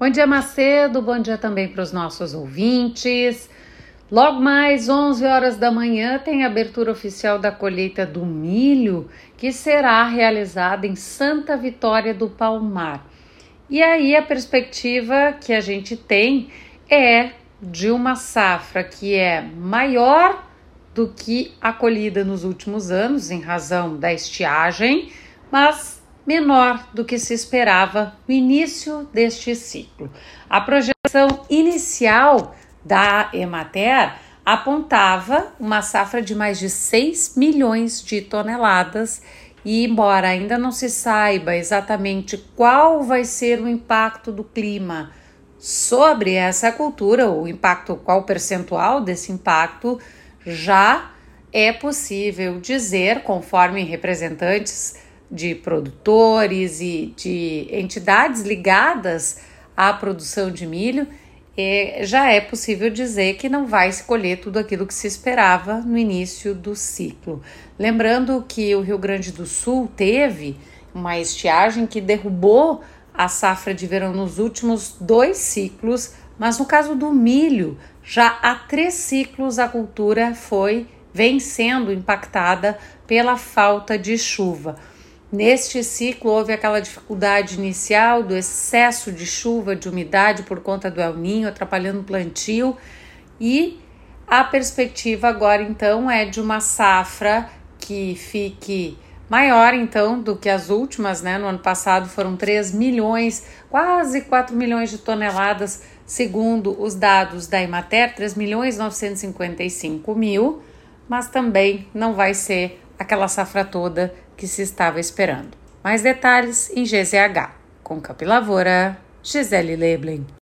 Bom dia, Macedo. Bom dia também para os nossos ouvintes. Logo mais 11 horas da manhã tem a abertura oficial da colheita do milho, que será realizada em Santa Vitória do Palmar. E aí a perspectiva que a gente tem é de uma safra que é maior do que a colhida nos últimos anos, em razão da estiagem, mas menor do que se esperava no início deste ciclo. A projeção inicial da Emater apontava uma safra de mais de 6 milhões de toneladas e, embora ainda não se saiba exatamente qual vai ser o impacto do clima sobre essa cultura, o impacto, qual percentual desse impacto, já é possível dizer, conforme representantes de produtores e de entidades ligadas à produção de milho, já é possível dizer que não vai se colher tudo aquilo que se esperava no início do ciclo. Lembrando que o Rio Grande do Sul teve uma estiagem que derrubou a safra de verão nos últimos dois ciclos, mas no caso do milho, já há três ciclos a cultura foi vem sendo impactada pela falta de chuva. Neste ciclo, houve aquela dificuldade inicial do excesso de chuva, de umidade por conta do El Ninho, atrapalhando o plantio, e a perspectiva agora então é de uma safra que fique maior então do que as últimas, né? No ano passado foram 3 milhões, quase 4 milhões de toneladas, segundo os dados da Imater, 3 milhões 955 mil, mas também não vai ser aquela safra toda que se estava esperando. Mais detalhes em GZH. Com Capilavoura, Gisele Leblen.